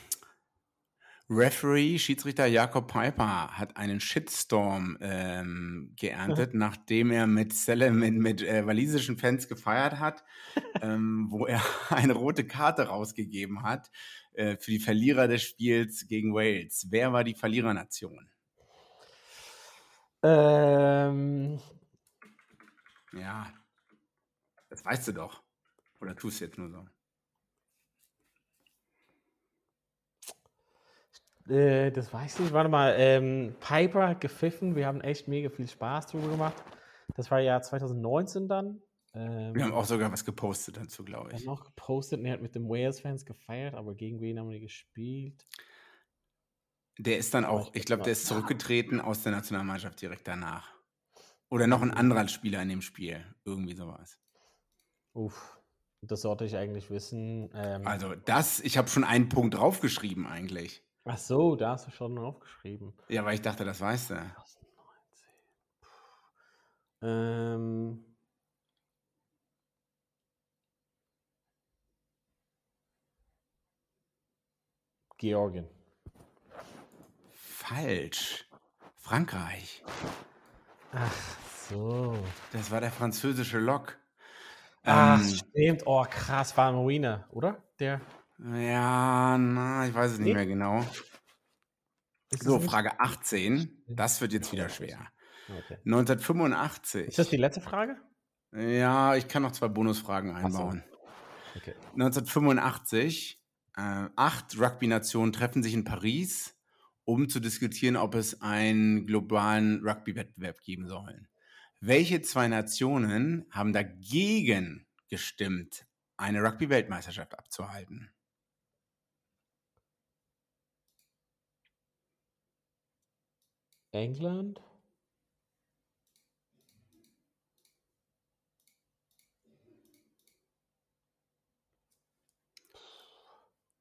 Referee, Schiedsrichter Jakob Piper hat einen Shitstorm ähm, geerntet, nachdem er mit, Cele, mit, mit äh, walisischen Fans gefeiert hat, ähm, wo er eine rote Karte rausgegeben hat äh, für die Verlierer des Spiels gegen Wales. Wer war die Verlierernation? Ähm. Ja, das weißt du doch. Oder tust du jetzt nur so? Äh, das weiß ich nicht. Warte mal. Ähm, Piper hat gepfiffen. Wir haben echt mega viel Spaß drüber gemacht. Das war ja 2019 dann. Ähm, wir haben auch sogar was gepostet dazu, glaube ich. Wir haben auch gepostet und er hat mit den Wales-Fans gefeiert, aber gegen wen haben wir gespielt? Der ist dann auch, ich glaube, der ist zurückgetreten aus der Nationalmannschaft direkt danach. Oder noch ein anderer Spieler in dem Spiel. Irgendwie sowas. Uff, das sollte ich eigentlich wissen. Ähm, Also das, ich habe schon einen Punkt draufgeschrieben eigentlich. Ach so, da hast du schon aufgeschrieben. Ja, weil ich dachte, das weißt du. 2019. Puh. Ähm, Georgien. Falsch. Frankreich. Ach so. Das war der französische Lok. Ach, Ähm, stimmt. Oh, krass, war Marina, oder? Der. Ja, na, ich weiß es nicht mehr genau. So? Frage 18. Das wird jetzt wieder schwer. Okay. 1985. Ist das die letzte Frage? Ja, ich kann noch zwei Bonusfragen so. einbauen. Okay. 1985. Äh, acht Rugby-Nationen treffen sich in Paris, um zu diskutieren, ob es einen globalen Rugby-Wettbewerb geben soll. Welche zwei Nationen haben dagegen gestimmt, eine Rugby-Weltmeisterschaft abzuhalten? England?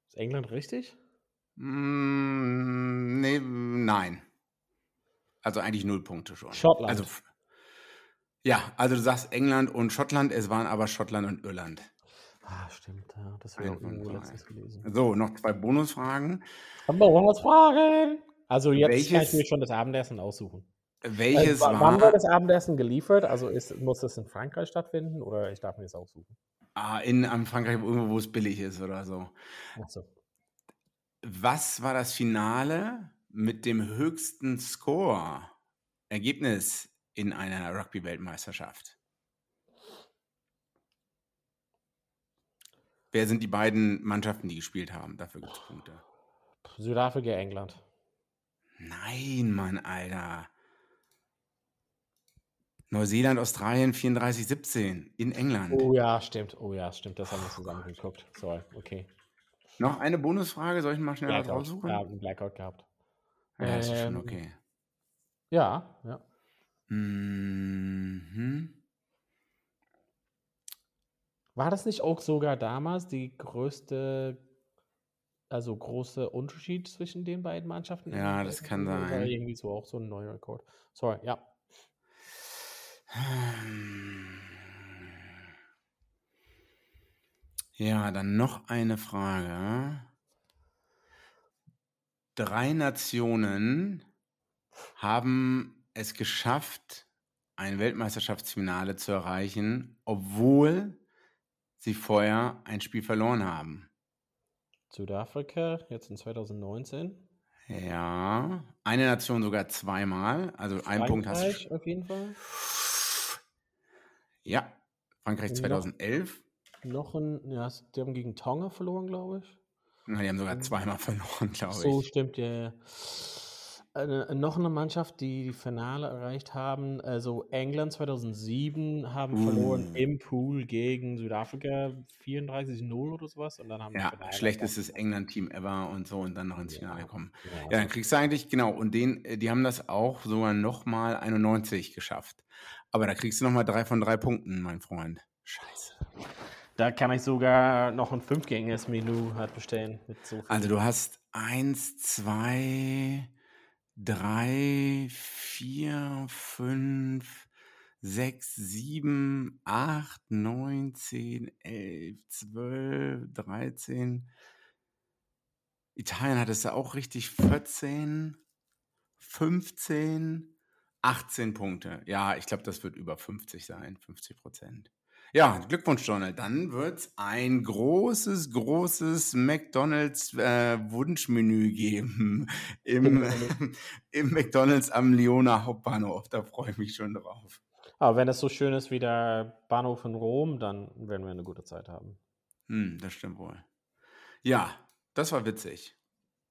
Ist England richtig? Mm, nee, nein. Also eigentlich null Punkte schon. Schottland. Also, ja, also du sagst England und Schottland, es waren aber Schottland und Irland. Ah, stimmt, ja. Das habe ich auch Ein von irgendwo letztens gelesen. So, noch zwei Bonusfragen. Aber was fragen? Also jetzt kann ich Welches- mir schon das Abendessen aussuchen. Welches äh, wa- war, wann wird das Abendessen geliefert? Also ist, muss das in Frankreich stattfinden oder ich darf mir das aussuchen? ah, in am Frankreich irgendwo, wo es billig ist oder so? Achso. Was war das Finale mit dem höchsten Score? Ergebnis in einer Rugby-Weltmeisterschaft? Wer sind die beiden Mannschaften, die gespielt haben? Dafür gibt es Punkte. Südafrika, England. Nein, Mann, Alter. Neuseeland, Australien 34-17 in England. Oh ja, stimmt. Oh ja, stimmt. Das haben wir zusammen geguckt. Sorry, okay. Noch eine Bonusfrage, soll ich mal schnell was Blackout. raussuchen? Ja, einen Blackout gehabt. Ja, ist schon Ähm, okay. Ja, ja. Mhm. War das nicht auch sogar damals die größte, also große Unterschied zwischen den beiden Mannschaften? Ja, das kann Oder sein. irgendwie so auch so ein neuer Rekord. Sorry, ja. Ja, dann noch eine Frage. Drei Nationen haben es geschafft, ein Weltmeisterschaftsfinale zu erreichen, obwohl sie vorher ein Spiel verloren haben. Südafrika, jetzt in 2019. Ja, eine Nation sogar zweimal. Also ein Punkt hast Frankreich du. auf jeden Fall. Ja, Frankreich Noch- 2011. Noch ein, ja, die haben gegen Tonga verloren, glaube ich. Na, die haben sogar zweimal verloren, glaube So ich. stimmt, ja. ja. Eine, noch eine Mannschaft, die die Finale erreicht haben. Also England 2007 haben verloren Uh. im Pool gegen Südafrika 34-0 oder sowas. Und dann haben Ja, schlechtestes England-Team ever und so und dann noch ins Finale Ja. kommen. Ja, Ja, dann kriegst du eigentlich, genau, und den, äh, die haben das auch sogar nochmal 91 geschafft. Aber da kriegst du nochmal drei von drei Punkten, mein Freund. Scheiße. Da kann ich sogar noch ein fünfgängiges Menü halt bestellen. So. Also du hast eins, zwei, drei, vier, fünf, sechs, sieben, acht, neun, zehn, elf, zwölf, dreizehn. Italien hattest du auch richtig 14, 15, 18 Punkte. Ja, ich glaube, das wird über 50 sein, 50 Prozent. Ja, Glückwunsch, Donald. Dann wird es ein großes, großes McDonalds äh, Wunschmenü geben im, im McDonalds am Lyoner Hauptbahnhof. Da freue ich mich schon drauf. Aber wenn es so schön ist wie der Bahnhof in Rom, dann werden wir eine gute Zeit haben. Hm, das stimmt wohl. Ja, das war witzig.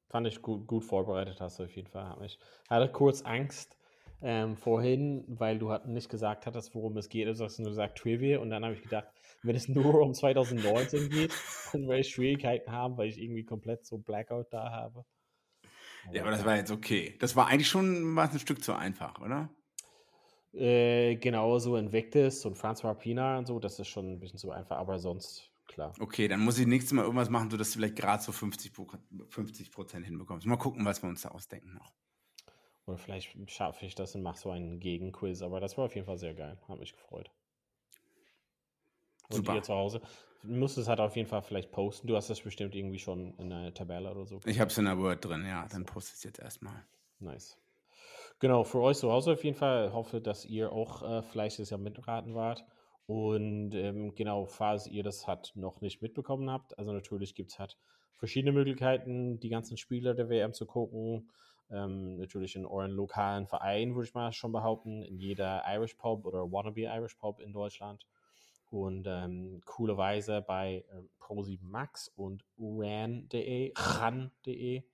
Fand ich gut, gut vorbereitet hast du auf jeden Fall. Ich hatte kurz Angst ähm, vorhin, weil du hat nicht gesagt hattest, worum es geht. Du hast nur gesagt Trivia und dann habe ich gedacht, wenn es nur um 2019 geht, dann werde ich Schwierigkeiten haben, weil ich irgendwie komplett so Blackout da habe. Ja, aber das war jetzt okay. Das war eigentlich schon was ein Stück zu einfach, oder? Äh, genau, so Invictus und François Pina und so, das ist schon ein bisschen zu einfach, aber sonst klar. Okay, dann muss ich nächstes Mal irgendwas machen, sodass du vielleicht gerade so 50 Prozent hinbekommst. Mal gucken, was wir uns da ausdenken noch. Oder vielleicht schaffe ich das und mache so einen Gegenquiz, aber das war auf jeden Fall sehr geil. Hat mich gefreut. Und Super. ihr zu Hause, du musst es halt auf jeden Fall vielleicht posten. Du hast das bestimmt irgendwie schon in einer Tabelle oder so. Ich habe es in der Word drin, ja. Dann poste ich es jetzt erstmal. Nice. Genau, für euch zu Hause auf jeden Fall. Hoffe, dass ihr auch äh, fleißig am Mitraten wart. Und ähm, genau, falls ihr das halt noch nicht mitbekommen habt, also natürlich gibt es halt verschiedene Möglichkeiten, die ganzen Spiele der WM zu gucken. Ähm, natürlich in euren lokalen Verein, würde ich mal schon behaupten, in jeder Irish Pub oder Wannabe Irish Pub in Deutschland. Und ähm, coolerweise bei ähm, Pro7 Max und ran.de, ran.de.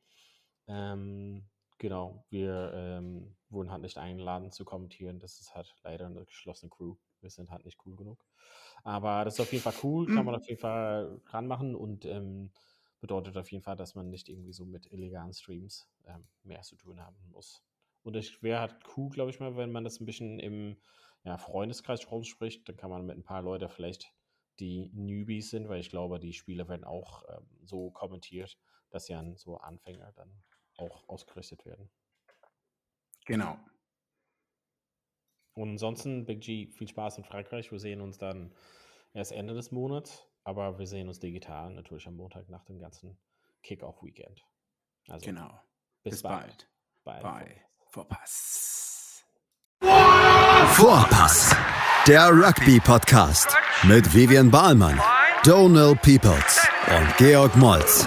Ähm, genau, wir ähm, wurden halt nicht eingeladen zu kommentieren. Das ist halt leider eine geschlossene Crew. Wir sind halt nicht cool genug. Aber das ist auf jeden Fall cool, kann man auf jeden Fall ranmachen und ähm, bedeutet auf jeden Fall, dass man nicht irgendwie so mit illegalen Streams ähm, mehr zu tun haben muss. Und es wäre halt cool, glaube ich mal, wenn man das ein bisschen im ja, Freundeskreis rumspricht, dann kann man mit ein paar Leuten vielleicht, die Newbies sind, weil ich glaube, die Spiele werden auch ähm, so kommentiert, dass ja so Anfänger dann auch ausgerichtet werden. Genau. Und ansonsten, Big G, viel Spaß in Frankreich. Wir sehen uns dann erst Ende des Monats, aber wir sehen uns digital natürlich am Montag nach dem ganzen Kick-Off-Weekend. Also Genau. bis, Bis bald. bald. Bye. Bye. Vorpass. Vorpass, der Rugby-Podcast mit Vivian Bahlmann, Donal Peoples und Georg Moltz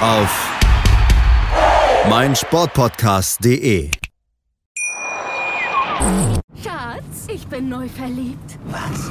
auf meinsportpodcast.de. Schatz, ich bin neu verliebt. Was?